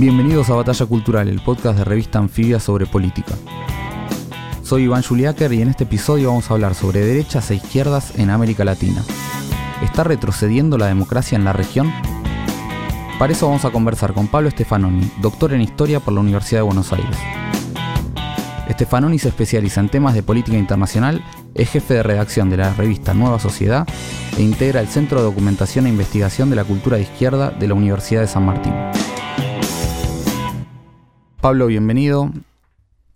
Bienvenidos a Batalla Cultural, el podcast de revista anfibia sobre política. Soy Iván Juliáquer y en este episodio vamos a hablar sobre derechas e izquierdas en América Latina. ¿Está retrocediendo la democracia en la región? Para eso vamos a conversar con Pablo Stefanoni, doctor en Historia por la Universidad de Buenos Aires. Stefanoni se especializa en temas de política internacional, es jefe de redacción de la revista Nueva Sociedad e integra el Centro de Documentación e Investigación de la Cultura de Izquierda de la Universidad de San Martín. Pablo, bienvenido.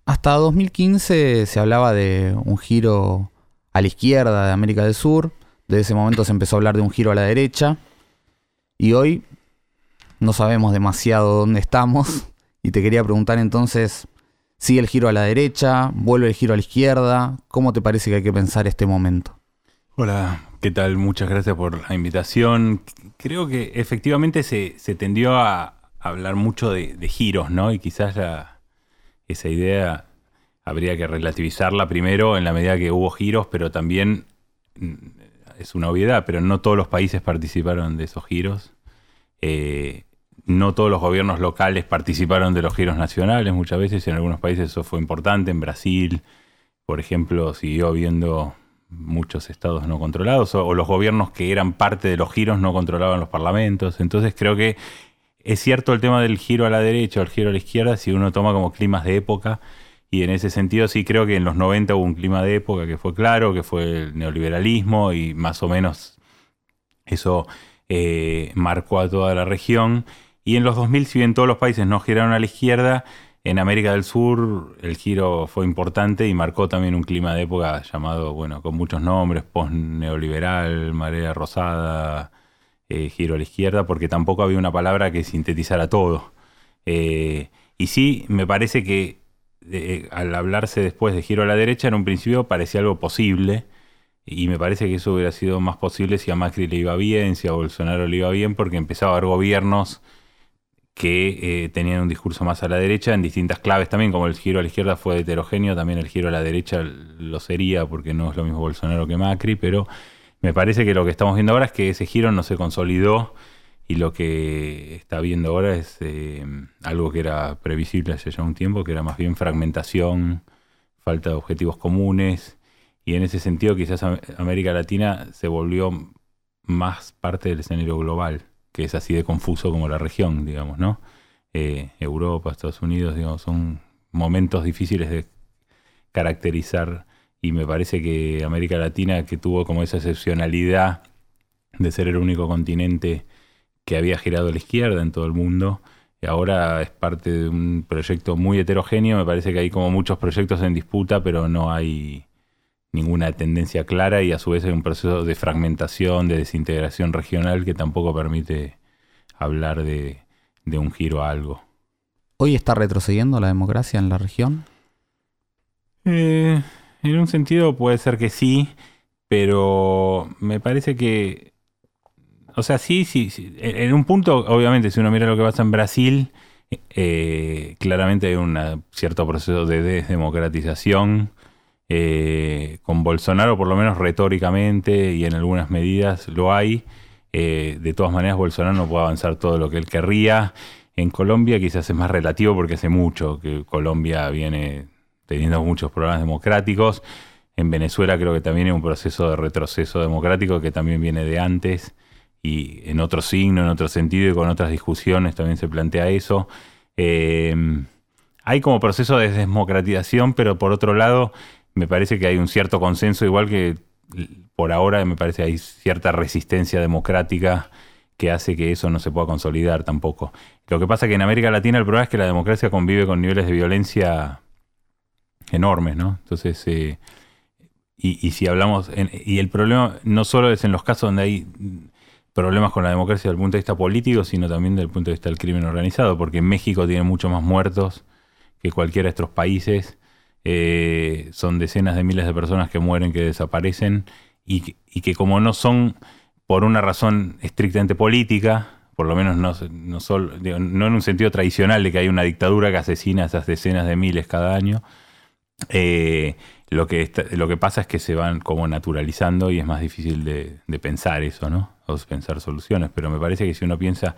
Hasta 2015 se hablaba de un giro a la izquierda de América del Sur, desde ese momento se empezó a hablar de un giro a la derecha y hoy no sabemos demasiado dónde estamos. Y te quería preguntar entonces, ¿sigue el giro a la derecha? ¿Vuelve el giro a la izquierda? ¿Cómo te parece que hay que pensar este momento? Hola, ¿qué tal? Muchas gracias por la invitación. Creo que efectivamente se, tendió a hablar mucho de, giros, ¿no? Y quizás esa idea habría que relativizarla primero en la medida que hubo giros, pero también mm, es una obviedad, pero no todos los países participaron de esos giros. Eh, no todos los gobiernos locales participaron de los giros nacionales, muchas veces en algunos países eso fue importante, en Brasil, por ejemplo, siguió habiendo muchos estados no controlados, o, los gobiernos que eran parte de los giros no controlaban los parlamentos, entonces creo que es cierto el tema del giro a la derecha o el giro a la izquierda, si uno toma como climas de época, y en ese sentido sí creo que en los 90 hubo un clima de época que fue claro, que fue el neoliberalismo y más o menos eso eh, marcó a toda la región. Y en los 2000, si bien todos los países no giraron a la izquierda, en América del Sur el giro fue importante y marcó también un clima de época llamado, bueno, con muchos nombres, post-neoliberal, marea rosada, eh, giro a la izquierda, porque tampoco había una palabra que sintetizara todo. Eh, y sí, me parece que eh, al hablarse después de giro a la derecha, en un principio parecía algo posible, y me parece que eso hubiera sido más posible si a Macri le iba bien, si a Bolsonaro le iba bien, porque empezaba a haber gobiernos que eh, tenían un discurso más a la derecha en distintas claves también, como el giro a la izquierda fue heterogéneo, también el giro a la derecha lo sería porque no es lo mismo Bolsonaro que Macri, pero me parece que lo que estamos viendo ahora es que ese giro no se consolidó y lo que está viendo ahora es eh, algo que era previsible hace ya un tiempo, que era más bien fragmentación, falta de objetivos comunes, y en ese sentido quizás América Latina se volvió más parte del escenario global que es así de confuso como la región, digamos, ¿no? Eh, Europa, Estados Unidos, digamos, son momentos difíciles de caracterizar y me parece que América Latina, que tuvo como esa excepcionalidad de ser el único continente que había girado a la izquierda en todo el mundo, y ahora es parte de un proyecto muy heterogéneo, me parece que hay como muchos proyectos en disputa, pero no hay ninguna tendencia clara y a su vez hay un proceso de fragmentación, de desintegración regional que tampoco permite hablar de, un giro a algo. ¿Hoy está retrocediendo la democracia en la región? Eh, en un sentido puede ser que sí, pero me parece que... O sea, sí, sí, En un punto, obviamente, si uno mira lo que pasa en Brasil, eh, claramente hay un cierto proceso de desdemocratización eh, con Bolsonaro, por lo menos retóricamente y en algunas medidas lo hay. Eh, de todas maneras, Bolsonaro no puede avanzar todo lo que él querría. En Colombia quizás es más relativo porque hace mucho que Colombia viene teniendo muchos problemas democráticos. En Venezuela creo que también hay un proceso de retroceso democrático que también viene de antes y en otro signo, en otro sentido y con otras discusiones también se plantea eso. Eh, hay como proceso de desdemocratización, pero por otro lado me parece que hay un cierto consenso, igual que por ahora me parece que hay cierta resistencia democrática que hace que eso no se pueda consolidar tampoco. Lo que pasa es que en América Latina el problema es que la democracia convive con niveles de violencia enormes, ¿no? Entonces, eh, y, si hablamos, y el problema no solo es en los casos donde hay problemas con la democracia desde el punto de vista político, sino también desde el punto de vista del crimen organizado, porque en México tiene mucho más muertos que cualquiera de estos países. Eh, son decenas de miles de personas que mueren, que desaparecen y, que como no son por una razón estrictamente política, por lo menos no, no, no, en un sentido tradicional de que hay una dictadura que asesina a esas decenas de miles cada año, eh, lo, que lo que pasa es que se van como naturalizando y es más difícil de, de, pensar eso, ¿no? O pensar soluciones. Pero me parece que si uno piensa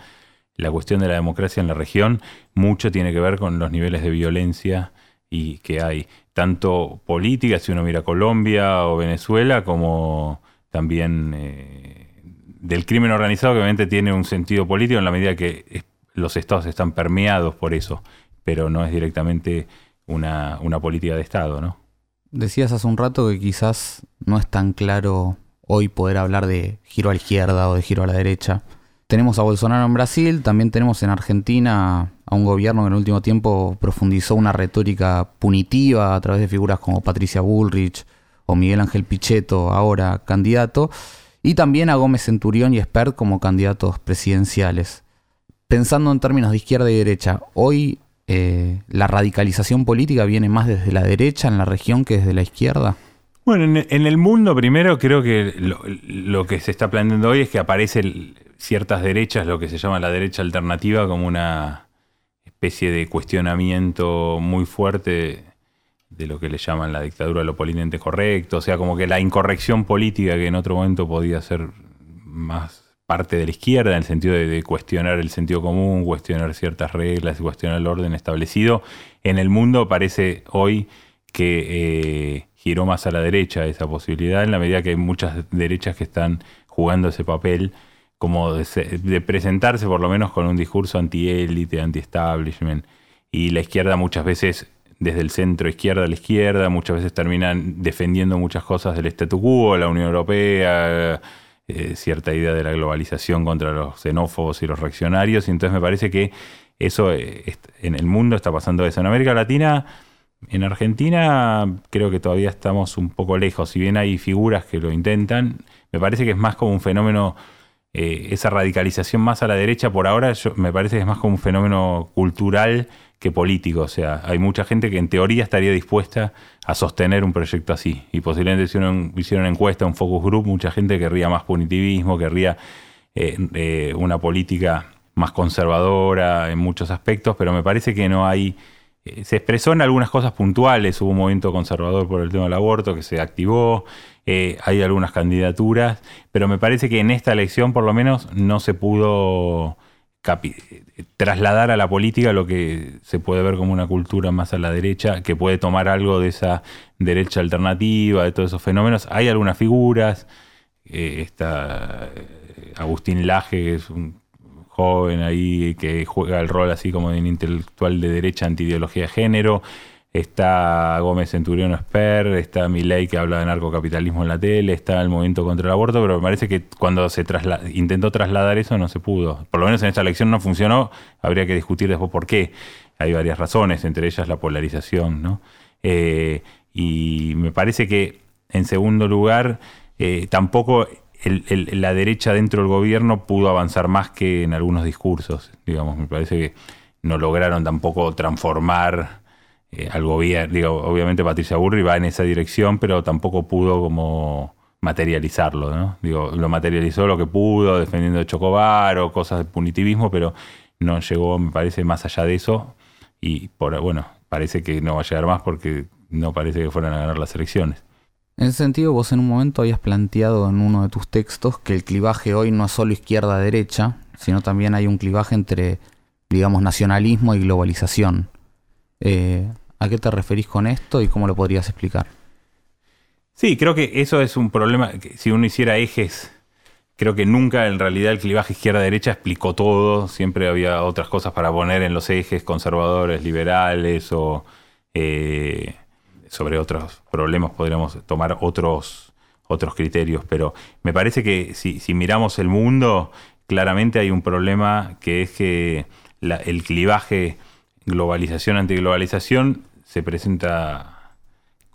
la cuestión de la democracia en la región, mucho tiene que ver con los niveles de violencia y que hay tanto política, si uno mira Colombia o Venezuela, como también eh, del crimen organizado, que obviamente tiene un sentido político en la medida que los estados están permeados por eso, pero no es directamente una, una política de Estado, ¿no? Decías hace un rato que quizás no es tan claro hoy poder hablar de giro a la izquierda o de giro a la derecha. Tenemos a Bolsonaro en Brasil, también tenemos en Argentina a un gobierno que en el último tiempo profundizó una retórica punitiva a través de figuras como Patricia Bullrich o Miguel Ángel Pichetto, ahora candidato, y también a Gómez Centurión y Espert como candidatos presidenciales. Pensando en términos de izquierda y derecha, hoy eh, la radicalización política viene más desde la derecha en la región que desde la izquierda. Bueno, en, el mundo primero creo que lo, que se está planteando hoy es que aparecen ciertas derechas, lo que se llama la derecha alternativa, como una especie de cuestionamiento muy fuerte de lo que le llaman la dictadura lo políticamente correcto, o sea, como que la incorrección política que en otro momento podía ser más parte de la izquierda, en el sentido de, cuestionar el sentido común, cuestionar ciertas reglas cuestionar el orden establecido, en el mundo parece hoy que eh, giró más a la derecha esa posibilidad, en la medida que hay muchas derechas que están jugando ese papel, como de, presentarse por lo menos con un discurso anti-élite, anti-establishment. Y la izquierda muchas veces, desde el centro izquierda a la izquierda, muchas veces terminan defendiendo muchas cosas del statu quo, la Unión Europea, eh, cierta idea de la globalización contra los xenófobos y los reaccionarios. Y entonces me parece que eso eh, en el mundo está pasando eso. En América Latina en Argentina creo que todavía estamos un poco lejos, si bien hay figuras que lo intentan, me parece que es más como un fenómeno, eh, esa radicalización más a la derecha por ahora, me parece que es más como un fenómeno cultural que político, o sea, hay mucha gente que en teoría estaría dispuesta a sostener un proyecto así, y posiblemente hiciera una encuesta, un focus group, mucha gente querría más punitivismo, querría eh, eh, una política más conservadora en muchos aspectos, pero me parece que no hay se expresó en algunas cosas puntuales, hubo un movimiento conservador por el tema del aborto que se activó, eh, hay algunas candidaturas, pero me parece que en esta elección por lo menos no se pudo trasladar a la política lo que se puede ver como una cultura más a la derecha, que puede tomar algo de esa derecha alternativa, de todos esos fenómenos. Hay algunas figuras, eh, está Agustín Laje, que es un joven ahí que juega el rol así como de un intelectual de derecha anti-ideología de género. Está Gómez Centurión Esper, está Milei que habla de narcocapitalismo en la tele, está el movimiento contra el aborto, pero me parece que cuando se intentó trasladar eso no se pudo. Por lo menos en esta elección no funcionó, habría que discutir después por qué. Hay varias razones, entre ellas la polarización, ¿no? Eh, y me parece que, en segundo lugar, eh, tampoco la derecha dentro del gobierno pudo avanzar más que en algunos discursos. Digamos, me parece que no lograron tampoco transformar eh, al gobierno. Digo, obviamente Patricia Burri va en esa dirección, pero tampoco pudo como materializarlo, ¿no? Digo, lo materializó lo que pudo, defendiendo a Chocobar o cosas de punitivismo, pero no llegó, me parece, más allá de eso. Y por bueno, parece que no va a llegar más porque no parece que fueran a ganar las elecciones. En ese sentido, vos en un momento habías planteado en uno de tus textos que el clivaje hoy no es solo izquierda-derecha, sino también hay un clivaje entre, digamos, nacionalismo y globalización. Eh, ¿A qué te referís con esto y cómo lo podrías explicar? Sí, creo que eso es un problema. Si uno hiciera ejes, creo que nunca en realidad el clivaje izquierda-derecha explicó todo. Siempre había otras cosas para poner en los ejes conservadores, liberales o... Eh, sobre otros problemas podríamos tomar otros, otros criterios, pero me parece que si, miramos el mundo, claramente hay un problema que es que el clivaje globalización-antiglobalización se presenta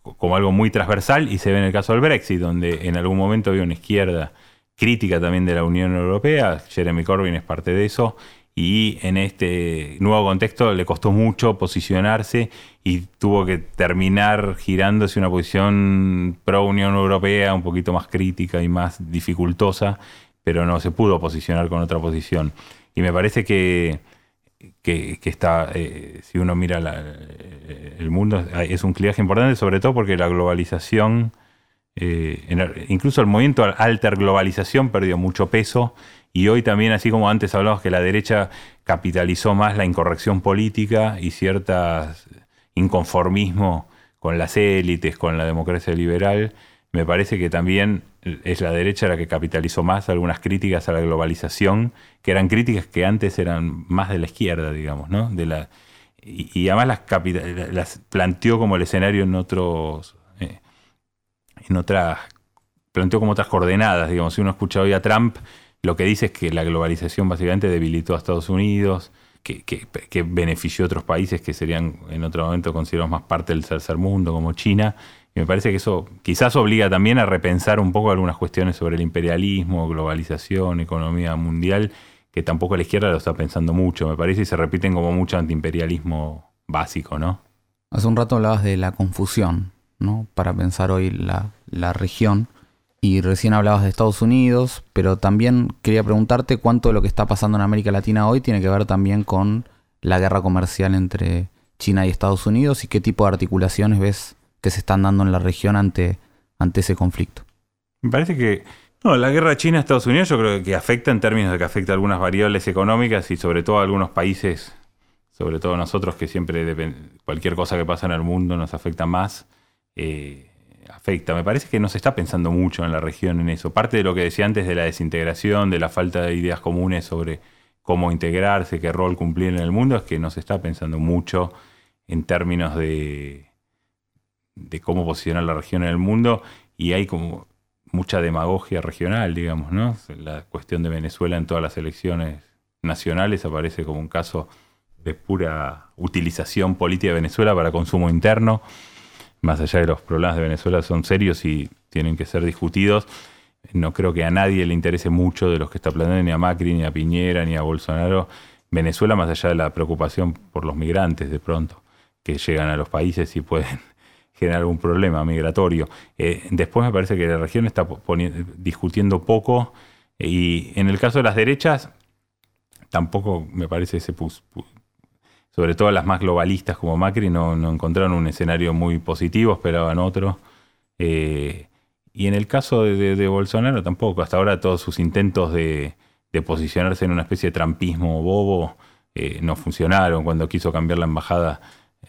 como algo muy transversal y se ve en el caso del Brexit, donde en algún momento había una izquierda crítica también de la Unión Europea, Jeremy Corbyn es parte de eso, y en este nuevo contexto le costó mucho posicionarse y tuvo que terminar girándose una posición pro Unión Europea un poquito más crítica y más dificultosa, pero no se pudo posicionar con otra posición. Y me parece que, que, está, eh, si uno mira el mundo, es un clivaje importante, sobre todo porque la globalización, eh, incluso el movimiento alter globalización perdió mucho peso. Y hoy también, así como antes hablamos que la derecha capitalizó más la incorrección política y cierto inconformismo con las élites, con la democracia liberal, me parece que también es la derecha la que capitalizó más algunas críticas a la globalización, que eran críticas que antes eran más de la izquierda, digamos, ¿no? De la, y, además las, las, planteó como el escenario en otros, eh, en otras, planteó como otras coordenadas, digamos, si uno escucha hoy a Trump, lo que dice es que la globalización básicamente debilitó a Estados Unidos, que, benefició a otros países que serían en otro momento considerados más parte del tercer mundo, como China. Y me parece que eso quizás obliga también a repensar un poco algunas cuestiones sobre el imperialismo, globalización, economía mundial, que tampoco la izquierda lo está pensando mucho, me parece, y se repiten como mucho antiimperialismo básico, ¿no? Hace un rato hablabas de la confusión, ¿no? Para pensar hoy la, la región. Y recién hablabas de Estados Unidos, pero también quería preguntarte cuánto de lo que está pasando en América Latina hoy tiene que ver también con la guerra comercial entre China y Estados Unidos y qué tipo de articulaciones ves que se están dando en la región ante, ante ese conflicto. Me parece que no, la guerra China-Estados Unidos yo creo que afecta en términos de que afecta a algunas variables económicas y sobre todo a algunos países, sobre todo nosotros que siempre cualquier cosa que pasa en el mundo nos afecta más. Eh, afecta. Me parece que no se está pensando mucho en la región en eso. Parte de lo que decía antes de la desintegración, de la falta de ideas comunes sobre cómo integrarse, qué rol cumplir en el mundo, es que no se está pensando mucho en términos de, de cómo posicionar la región en el mundo y hay como mucha demagogia regional, digamos, ¿no? La cuestión de Venezuela en todas las elecciones nacionales aparece como un caso de pura utilización política de Venezuela para consumo interno más allá de los problemas de Venezuela, son serios y tienen que ser discutidos. No creo que a nadie le interese mucho de los que está planteando, ni a Macri, ni a Piñera, ni a Bolsonaro. Venezuela, más allá de la preocupación por los migrantes de pronto, que llegan a los países y pueden generar algún problema migratorio. Eh, después me parece que la región está discutiendo poco y en el caso de las derechas, tampoco me parece se sobre todo las más globalistas como Macri, no, encontraron un escenario muy positivo, esperaban otro. Eh, y en el caso de, Bolsonaro tampoco, hasta ahora todos sus intentos de, posicionarse en una especie de trampismo bobo eh, no funcionaron. Cuando quiso cambiar la embajada,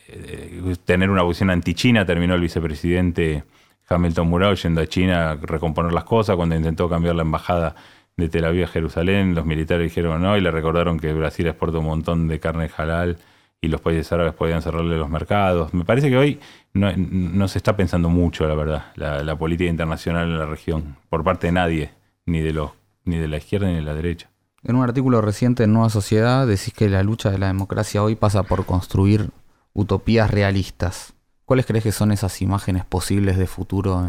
eh, tener una posición anti-China, terminó el vicepresidente Hamilton Murao yendo a China a recomponer las cosas. Cuando intentó cambiar la embajada de Tel Aviv a Jerusalén, los militares dijeron no y le recordaron que Brasil exporta un montón de carne halal y los países árabes podían cerrarle los mercados. Me parece que hoy no, se está pensando mucho, la verdad, la, política internacional en la región, por parte de nadie, ni de, los, ni de la izquierda ni de la derecha. En un artículo reciente en Nueva Sociedad decís que la lucha de la democracia hoy pasa por construir utopías realistas. ¿Cuáles crees que son esas imágenes posibles de futuro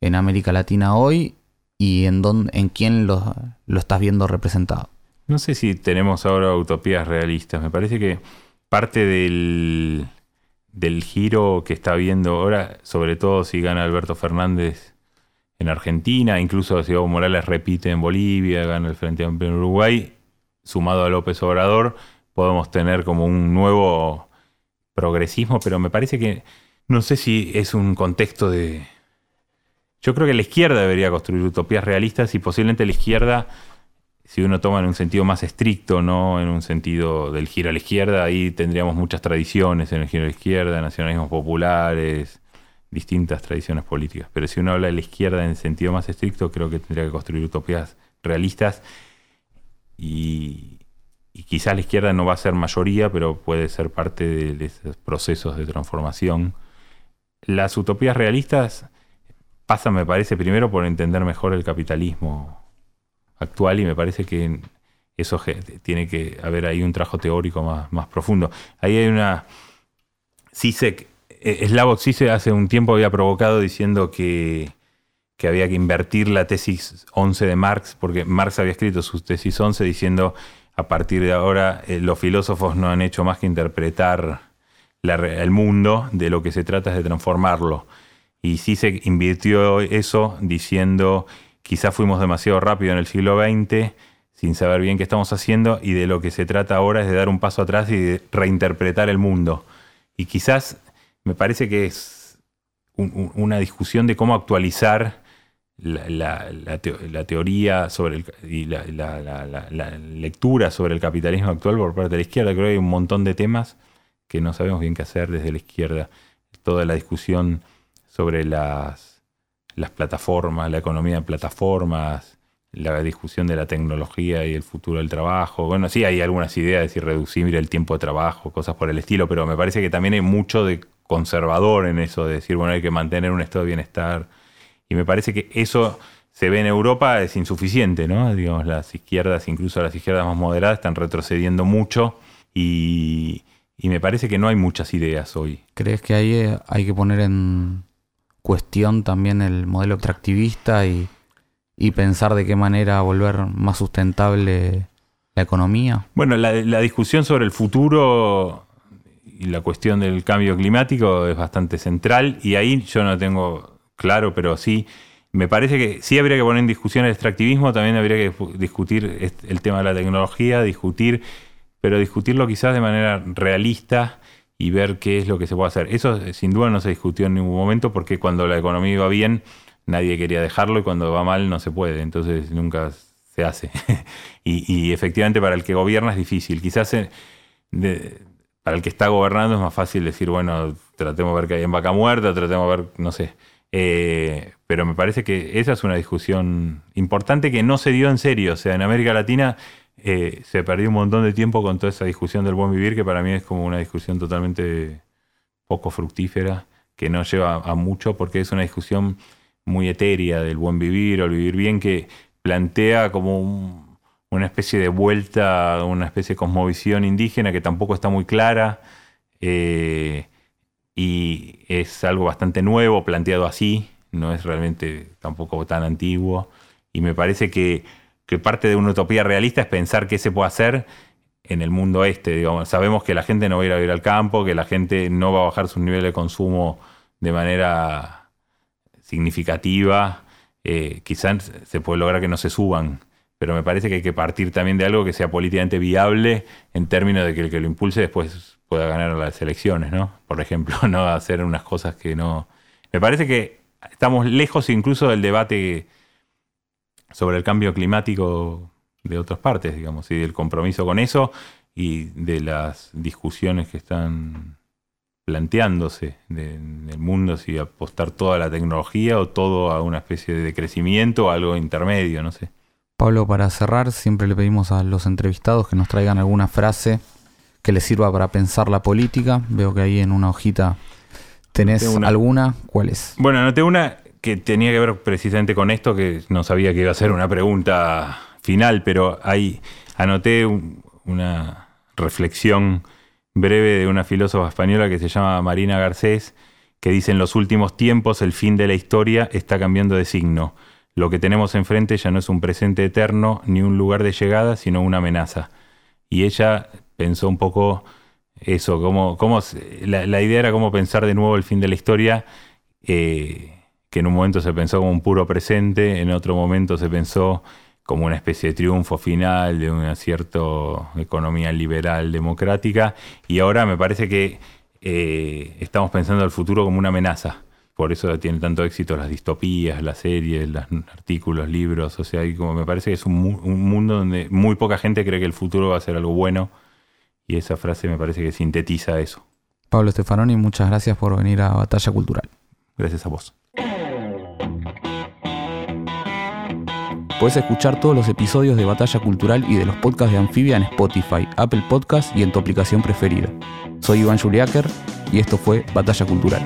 en, América Latina hoy y en, dónde, en quién lo, lo estás viendo representado? No sé si tenemos ahora utopías realistas. Me parece que parte del, giro que está viendo ahora, sobre todo si gana Alberto Fernández en Argentina, incluso si Evo Morales repite en Bolivia, gana el Frente Amplio en Uruguay, sumado a López Obrador, podemos tener como un nuevo progresismo, pero me parece que no sé si es un contexto de... Yo creo que la izquierda debería construir utopías realistas y posiblemente la izquierda si uno toma en un sentido más estricto, no en un sentido del giro a la izquierda, ahí tendríamos muchas tradiciones en el giro a la izquierda, nacionalismos populares, distintas tradiciones políticas. Pero si uno habla de la izquierda en el sentido más estricto, creo que tendría que construir utopías realistas y, quizás la izquierda no va a ser mayoría, pero puede ser parte de esos procesos de transformación. Las utopías realistas pasan, me parece, primero por entender mejor el capitalismo actual y me parece que eso tiene que haber ahí un trabajo teórico más, más profundo. Ahí hay una... Sisek, eh, Slavoj Zizek hace un tiempo había provocado diciendo que, que había que invertir la tesis 11 de Marx, porque Marx había escrito su tesis 11 diciendo a partir de ahora eh, los filósofos no han hecho más que interpretar el mundo, de lo que se trata es de transformarlo. Y sí se invirtió eso diciendo, quizás fuimos demasiado rápido en el siglo XX, sin saber bien qué estamos haciendo, y de lo que se trata ahora es de dar un paso atrás y de reinterpretar el mundo. Y quizás me parece que es una discusión de cómo actualizar la, teoría sobre el, y la, lectura sobre el capitalismo actual por parte de la izquierda. Creo que hay un montón de temas que no sabemos bien qué hacer desde la izquierda. Toda la discusión sobre las, las plataformas, la economía de plataformas, la discusión de la tecnología y el futuro del trabajo. Bueno, sí hay algunas ideas, de decir, reducir el tiempo de trabajo, cosas por el estilo, pero me parece que también hay mucho de conservador en eso, de decir, bueno, hay que mantener un estado de bienestar y me parece que eso se ve en Europa es insuficiente, ¿no? Digamos, las izquierdas, incluso las izquierdas más moderadas, están retrocediendo mucho y, me parece que no hay muchas ideas hoy. ¿Crees que ahí eh, hay que poner en cuestión también el modelo extractivista y, pensar de qué manera volver más sustentable la economía? Bueno, la, la discusión sobre el futuro y la cuestión del cambio climático es bastante central y ahí yo no tengo claro, pero sí, me parece que sí habría que poner en discusión el extractivismo, también habría que discutir el tema de la tecnología, discutir, pero discutirlo quizás de manera realista y ver qué es lo que se puede hacer. Eso eh, sin duda no se discutió en ningún momento porque cuando la economía iba bien nadie quería dejarlo y cuando va mal no se puede, entonces nunca se hace. y, efectivamente para el que gobierna es difícil. Quizás eh, para el que está gobernando es más fácil decir, bueno, tratemos de ver qué hay en vaca muerta, tratemos de ver, no sé. Eh, pero me parece que esa es una discusión importante que no se dio en serio. O sea, en América Latina eh, se perdió un montón de tiempo con toda esa discusión del buen vivir, que para mí es como una discusión totalmente poco fructífera, que no lleva a mucho, porque es una discusión muy etérea del buen vivir o el vivir bien, que plantea como una especie de vuelta, una especie de cosmovisión indígena que tampoco está muy clara. Eh, y es algo bastante nuevo, planteado así, no es realmente tampoco tan antiguo. Y me parece que, parte de una utopía realista es pensar qué se puede hacer en el mundo este. sabemos que la gente no va a ir a vivir al campo, que la gente no va a bajar su nivel de consumo de manera significativa. Eh, quizás se puede lograr que no se suban, pero me parece que hay que partir también de algo que sea políticamente viable en términos de que el que lo impulse después pueda ganar las elecciones, ¿no? Por ejemplo, no hacer unas cosas que no... Me parece que estamos lejos incluso del debate sobre el cambio climático de otras partes, digamos, y del compromiso con eso y de las discusiones que están planteándose en el mundo, si apostar toda la tecnología o todo a una especie de crecimiento o algo intermedio, no sé. Pablo, para cerrar, siempre le pedimos a los entrevistados que nos traigan alguna frase que les sirva para pensar la política. Veo que ahí en una hojita tenés alguna. ¿Cuál es? Bueno, anoté una que tenía que ver precisamente con esto, que no sabía que iba a ser una pregunta final, pero ahí anoté una reflexión breve de una filósofa española que se llama Marina Garcés, que dice en los últimos tiempos el fin de la historia está cambiando de signo. Lo que tenemos enfrente ya no es un presente eterno ni un lugar de llegada, sino una amenaza. Y ella pensó un poco eso, cómo, cómo la, idea era cómo pensar de nuevo el fin de la historia, eh, que en un momento se pensó como un puro presente, en otro momento se pensó como una especie de triunfo final de una cierta economía liberal democrática, y ahora me parece que eh, estamos pensando al futuro como una amenaza. Por eso tienen tanto éxito las distopías, las series, los artículos, libros. O sea, como me parece que es un, un mundo donde muy poca gente cree que el futuro va a ser algo bueno y esa frase me parece que sintetiza eso. Pablo Stefanoni, muchas gracias por venir a Batalla Cultural. Gracias a vos. Puedes escuchar todos los episodios de Batalla Cultural y de los podcasts de Anfibia en Spotify, Apple Podcasts y en tu aplicación preferida. Soy Iván Juliáquer y esto fue Batalla Cultural.